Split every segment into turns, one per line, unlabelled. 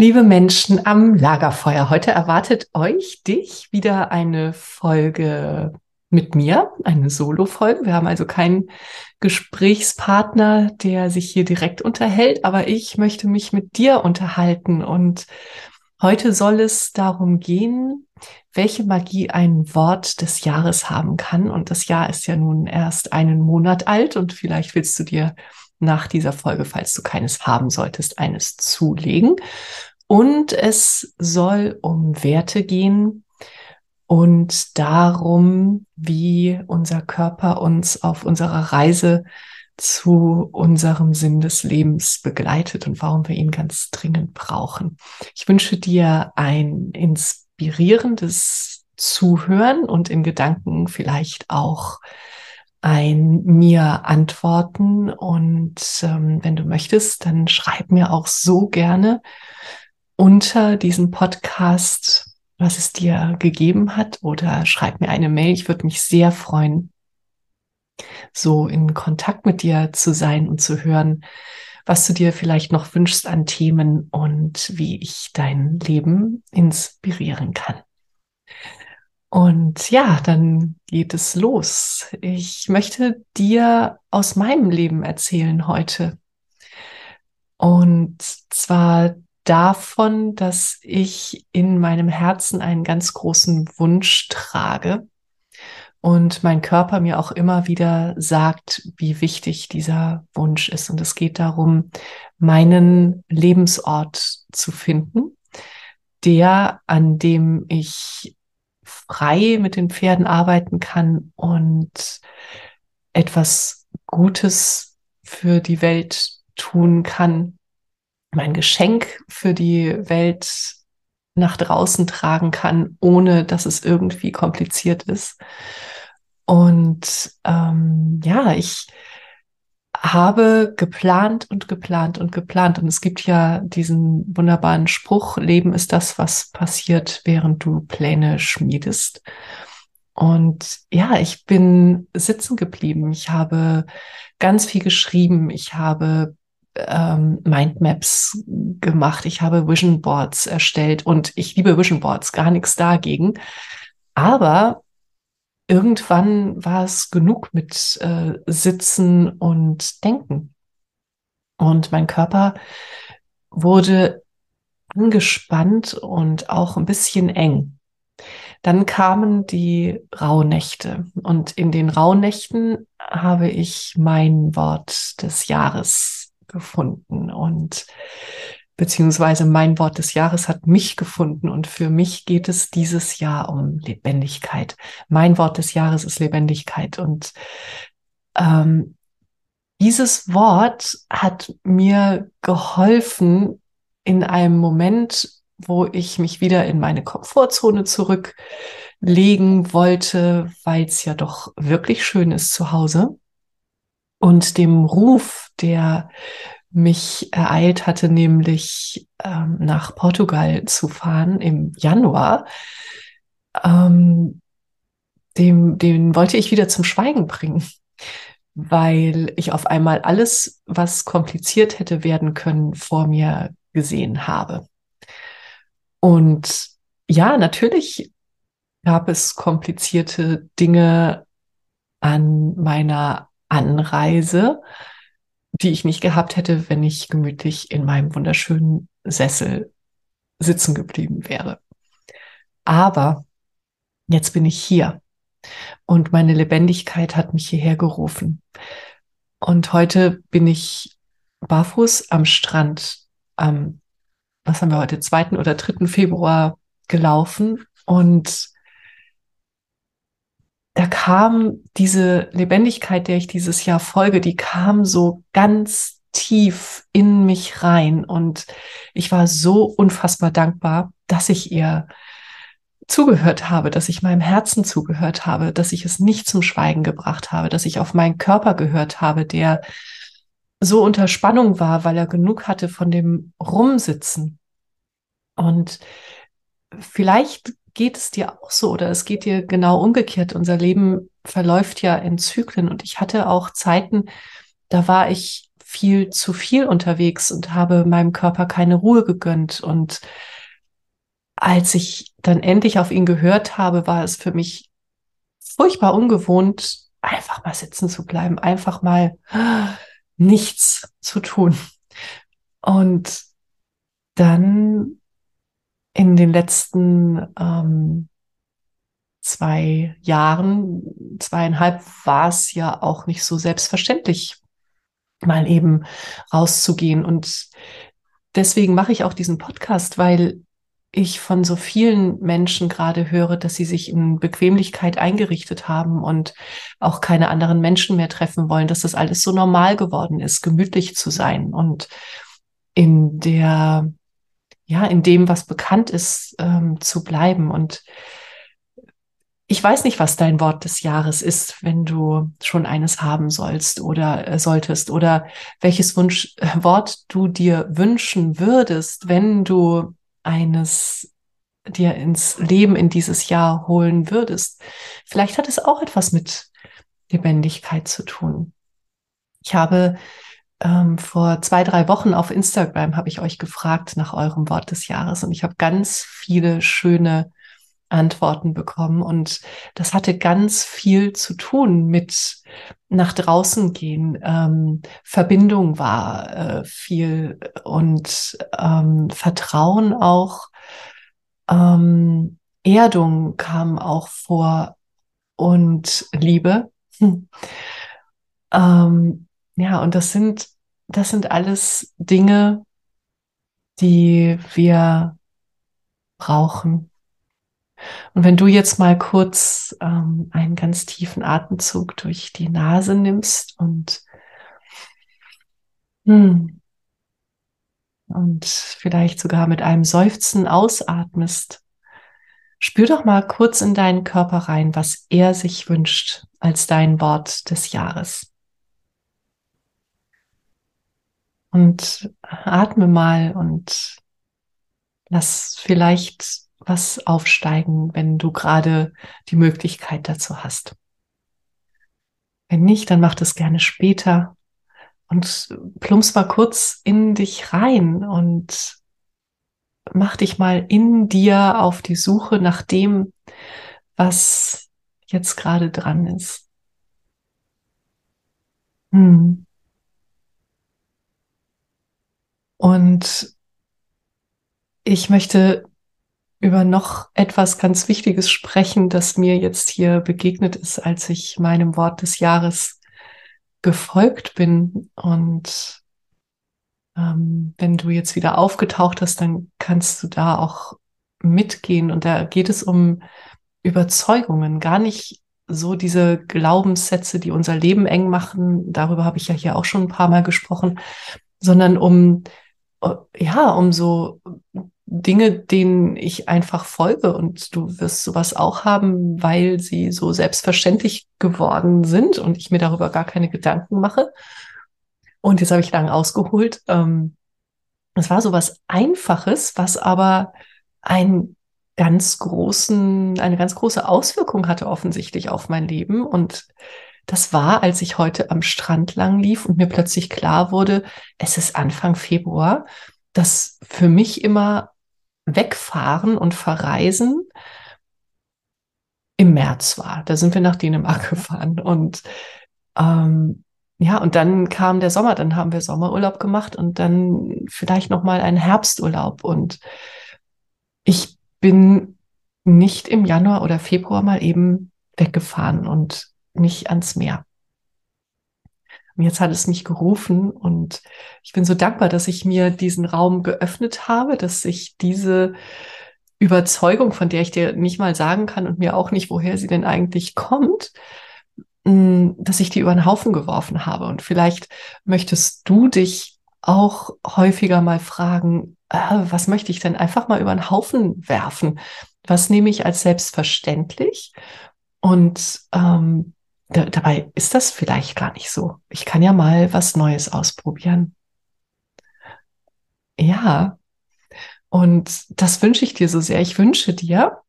Liebe Menschen am Lagerfeuer, heute erwartet euch, dich wieder eine Folge mit mir, eine Solo-Folge. Wir haben also keinen Gesprächspartner, der sich hier direkt unterhält, aber ich möchte mich mit dir unterhalten und heute soll es darum gehen, welche Magie ein Wort des Jahres haben kann. Und das Jahr ist ja nun erst einen Monat alt und vielleicht willst du dir nach dieser Folge, falls du keines haben solltest, eines zulegen. Und es soll um Werte gehen und darum, wie unser Körper uns auf unserer Reise zu unserem Sinn des Lebens begleitet und warum wir ihn ganz dringend brauchen. Ich wünsche dir ein inspirierendes Zuhören und in Gedanken vielleicht auch ein mir antworten. Und ähm, wenn du möchtest, dann schreib mir auch so gerne unter diesem Podcast, was es dir gegeben hat oder schreib mir eine Mail. Ich würde mich sehr freuen, so in Kontakt mit dir zu sein und zu hören, was du dir vielleicht noch wünschst an Themen und wie ich dein Leben inspirieren kann. Und ja, dann geht es los. Ich möchte dir aus meinem Leben erzählen heute. Und zwar davon, dass ich in meinem Herzen einen ganz großen Wunsch trage und mein Körper mir auch immer wieder sagt, wie wichtig dieser Wunsch ist. Und es geht darum, meinen Lebensort zu finden, der, an dem ich frei mit den Pferden arbeiten kann und etwas Gutes für die Welt tun kann, mein Geschenk für die Welt nach draußen tragen kann, ohne dass es irgendwie kompliziert ist. Und ähm, ja, ich habe geplant und geplant und geplant. Und es gibt ja diesen wunderbaren Spruch, Leben ist das, was passiert, während du Pläne schmiedest. Und ja, ich bin sitzen geblieben. Ich habe ganz viel geschrieben. Ich habe ähm, Mindmaps gemacht, ich habe Vision Boards erstellt und ich liebe Vision Boards, gar nichts dagegen. Aber irgendwann war es genug mit äh, Sitzen und Denken. Und mein Körper wurde angespannt und auch ein bisschen eng. Dann kamen die Rauhnächte und in den Rauhnächten habe ich mein Wort des Jahres gefunden und beziehungsweise mein Wort des Jahres hat mich gefunden und für mich geht es dieses Jahr um Lebendigkeit. Mein Wort des Jahres ist Lebendigkeit und ähm, dieses Wort hat mir geholfen, in einem Moment, wo ich mich wieder in meine Komfortzone zurücklegen wollte, weil es ja doch wirklich schön ist zu Hause. Und dem Ruf, der mich ereilt hatte, nämlich ähm, nach Portugal zu fahren im Januar, ähm, dem, den wollte ich wieder zum Schweigen bringen, weil ich auf einmal alles, was kompliziert hätte werden können, vor mir gesehen habe. Und ja, natürlich gab es komplizierte Dinge an meiner Anreise, die ich nicht gehabt hätte, wenn ich gemütlich in meinem wunderschönen Sessel sitzen geblieben wäre. Aber jetzt bin ich hier und meine Lebendigkeit hat mich hierher gerufen. Und heute bin ich barfuß am Strand am, was haben wir heute, 2. oder 3. Februar gelaufen und da kam diese Lebendigkeit, der ich dieses Jahr folge, die kam so ganz tief in mich rein und ich war so unfassbar dankbar, dass ich ihr zugehört habe, dass ich meinem Herzen zugehört habe, dass ich es nicht zum Schweigen gebracht habe, dass ich auf meinen Körper gehört habe, der so unter Spannung war, weil er genug hatte von dem Rumsitzen. Und vielleicht geht es dir auch so oder es geht dir genau umgekehrt. Unser Leben verläuft ja in Zyklen und ich hatte auch Zeiten, da war ich viel zu viel unterwegs und habe meinem Körper keine Ruhe gegönnt und als ich dann endlich auf ihn gehört habe, war es für mich furchtbar ungewohnt, einfach mal sitzen zu bleiben, einfach mal nichts zu tun. Und dann in den letzten ähm, zwei Jahren, zweieinhalb, war es ja auch nicht so selbstverständlich, mal eben rauszugehen. Und deswegen mache ich auch diesen Podcast, weil ich von so vielen Menschen gerade höre, dass sie sich in Bequemlichkeit eingerichtet haben und auch keine anderen Menschen mehr treffen wollen, dass das alles so normal geworden ist, gemütlich zu sein und in der, ja, in dem, was bekannt ist, ähm, zu bleiben. Und ich weiß nicht, was dein Wort des Jahres ist, wenn du schon eines haben sollst oder äh, solltest oder welches Wunsch, äh, Wort du dir wünschen würdest, wenn du eines dir ins Leben in dieses Jahr holen würdest. Vielleicht hat es auch etwas mit Lebendigkeit zu tun. Ich habe ähm, vor zwei, drei Wochen auf Instagram habe ich euch gefragt nach eurem Wort des Jahres und ich habe ganz viele schöne Antworten bekommen und das hatte ganz viel zu tun mit nach draußen gehen. Ähm, Verbindung war äh, viel und ähm, Vertrauen auch. Ähm, Erdung kam auch vor und Liebe. Hm. Ähm, ja, und das sind, das sind alles Dinge, die wir brauchen und wenn du jetzt mal kurz ähm, einen ganz tiefen Atemzug durch die Nase nimmst und hm, und vielleicht sogar mit einem Seufzen ausatmest, spür doch mal kurz in deinen Körper rein, was er sich wünscht als dein Wort des Jahres. Und atme mal und lass vielleicht was aufsteigen, wenn du gerade die Möglichkeit dazu hast. Wenn nicht, dann mach das gerne später und plumpst mal kurz in dich rein und mach dich mal in dir auf die Suche nach dem, was jetzt gerade dran ist. Hm. Und ich möchte über noch etwas ganz Wichtiges sprechen, das mir jetzt hier begegnet ist, als ich meinem Wort des Jahres gefolgt bin. Und ähm, wenn du jetzt wieder aufgetaucht hast, dann kannst du da auch mitgehen. Und da geht es um Überzeugungen, gar nicht so diese Glaubenssätze, die unser Leben eng machen. Darüber habe ich ja hier auch schon ein paar Mal gesprochen, sondern um ja, um so Dinge, denen ich einfach folge. Und du wirst sowas auch haben, weil sie so selbstverständlich geworden sind und ich mir darüber gar keine Gedanken mache. Und jetzt habe ich lang ausgeholt. Ähm, es war so was Einfaches, was aber einen ganz großen, eine ganz große Auswirkung hatte offensichtlich auf mein Leben. Und das war, als ich heute am Strand lang lief und mir plötzlich klar wurde, es ist Anfang Februar, dass für mich immer wegfahren und verreisen im März war. Da sind wir nach Dänemark gefahren und ähm, ja, und dann kam der Sommer, dann haben wir Sommerurlaub gemacht und dann vielleicht noch mal einen Herbsturlaub und ich bin nicht im Januar oder Februar mal eben weggefahren und nicht ans Meer. Und jetzt hat es mich gerufen und ich bin so dankbar, dass ich mir diesen Raum geöffnet habe, dass ich diese Überzeugung, von der ich dir nicht mal sagen kann und mir auch nicht, woher sie denn eigentlich kommt, mm, dass ich die über den Haufen geworfen habe. Und vielleicht möchtest du dich auch häufiger mal fragen, äh, was möchte ich denn einfach mal über den Haufen werfen? Was nehme ich als selbstverständlich? Und ähm, da, dabei ist das vielleicht gar nicht so. Ich kann ja mal was Neues ausprobieren. Ja, und das wünsche ich dir so sehr. Ich wünsche dir,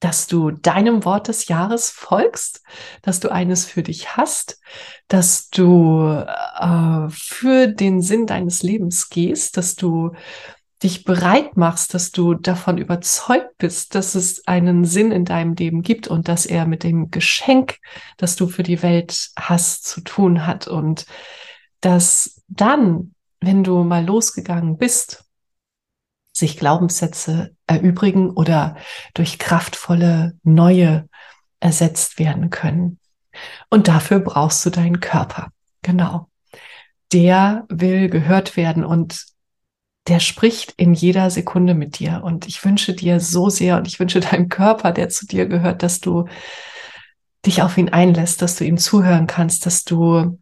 dass du deinem Wort des Jahres folgst, dass du eines für dich hast, dass du äh, für den Sinn deines Lebens gehst, dass du dich bereit machst, dass du davon überzeugt bist, dass es einen Sinn in deinem Leben gibt und dass er mit dem Geschenk, das du für die Welt hast, zu tun hat und dass dann, wenn du mal losgegangen bist, sich Glaubenssätze erübrigen oder durch kraftvolle neue ersetzt werden können. Und dafür brauchst du deinen Körper. Genau. Der will gehört werden und der spricht in jeder Sekunde mit dir. Und ich wünsche dir so sehr und ich wünsche deinem Körper, der zu dir gehört, dass du dich auf ihn einlässt, dass du ihm zuhören kannst, dass du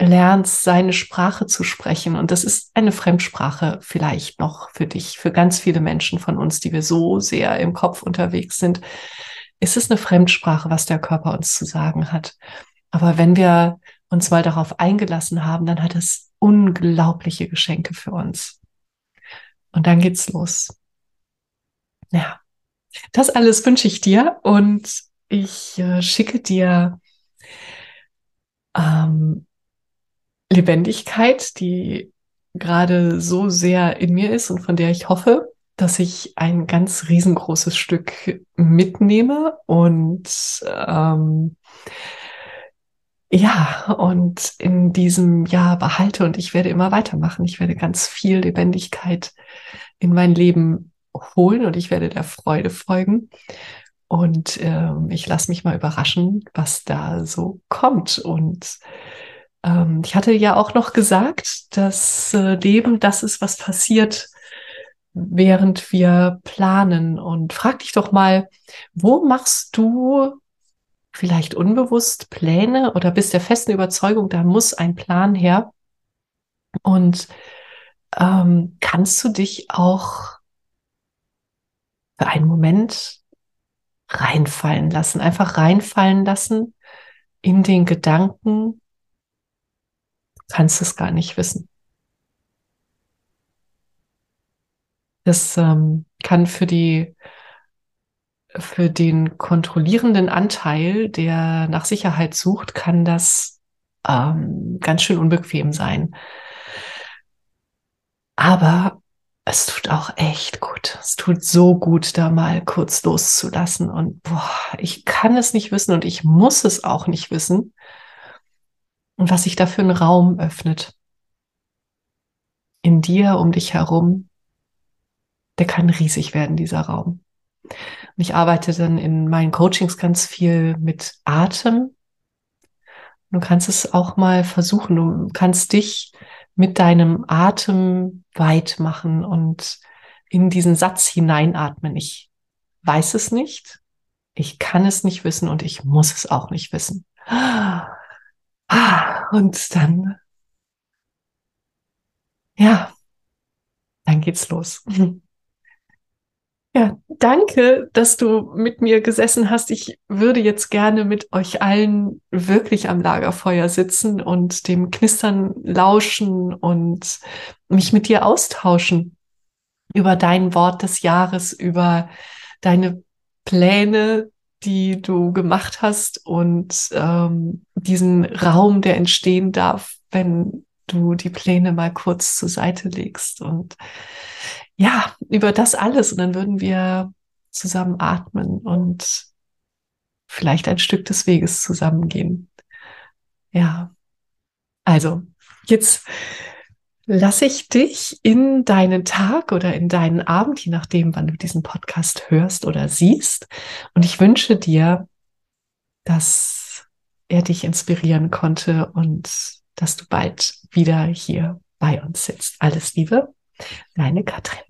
lernst, seine Sprache zu sprechen. Und das ist eine Fremdsprache vielleicht noch für dich, für ganz viele Menschen von uns, die wir so sehr im Kopf unterwegs sind. Ist es eine Fremdsprache, was der Körper uns zu sagen hat? Aber wenn wir uns mal darauf eingelassen haben, dann hat es unglaubliche Geschenke für uns. Und dann geht's los. Ja, das alles wünsche ich dir und ich äh, schicke dir ähm, Lebendigkeit, die gerade so sehr in mir ist und von der ich hoffe, dass ich ein ganz riesengroßes Stück mitnehme und ähm, ja, und in diesem Jahr behalte und ich werde immer weitermachen. Ich werde ganz viel Lebendigkeit in mein Leben holen und ich werde der Freude folgen. Und ähm, ich lasse mich mal überraschen, was da so kommt. Und ähm, ich hatte ja auch noch gesagt, dass äh, Leben das ist, was passiert, während wir planen. Und frag dich doch mal, wo machst du vielleicht unbewusst Pläne oder bist der festen Überzeugung, da muss ein Plan her. Und ähm, kannst du dich auch für einen Moment reinfallen lassen, einfach reinfallen lassen in den Gedanken, du kannst es gar nicht wissen. Das ähm, kann für die für den kontrollierenden Anteil, der nach Sicherheit sucht, kann das ähm, ganz schön unbequem sein. Aber es tut auch echt gut. Es tut so gut, da mal kurz loszulassen. Und boah, ich kann es nicht wissen und ich muss es auch nicht wissen. Und was sich da für einen Raum öffnet. In dir, um dich herum, der kann riesig werden, dieser Raum. Und ich arbeite dann in meinen Coachings ganz viel mit Atem. Du kannst es auch mal versuchen. Du kannst dich mit deinem Atem weit machen und in diesen Satz hineinatmen. Ich weiß es nicht, ich kann es nicht wissen und ich muss es auch nicht wissen. Und dann, ja, geht's los. Ja, danke, dass du mit mir gesessen hast. Ich würde jetzt gerne mit euch allen wirklich am Lagerfeuer sitzen und dem Knistern lauschen und mich mit dir austauschen über dein Wort des Jahres, über deine Pläne, die du gemacht hast und ähm, diesen Raum, der entstehen darf, wenn du die Pläne mal kurz zur Seite legst und ja, über das alles. Und dann würden wir zusammen atmen und vielleicht ein Stück des Weges zusammengehen. Ja, also jetzt lasse ich dich in deinen Tag oder in deinen Abend, je nachdem, wann du diesen Podcast hörst oder siehst. Und ich wünsche dir, dass er dich inspirieren konnte und dass du bald wieder hier bei uns sitzt. Alles Liebe, deine Katrin.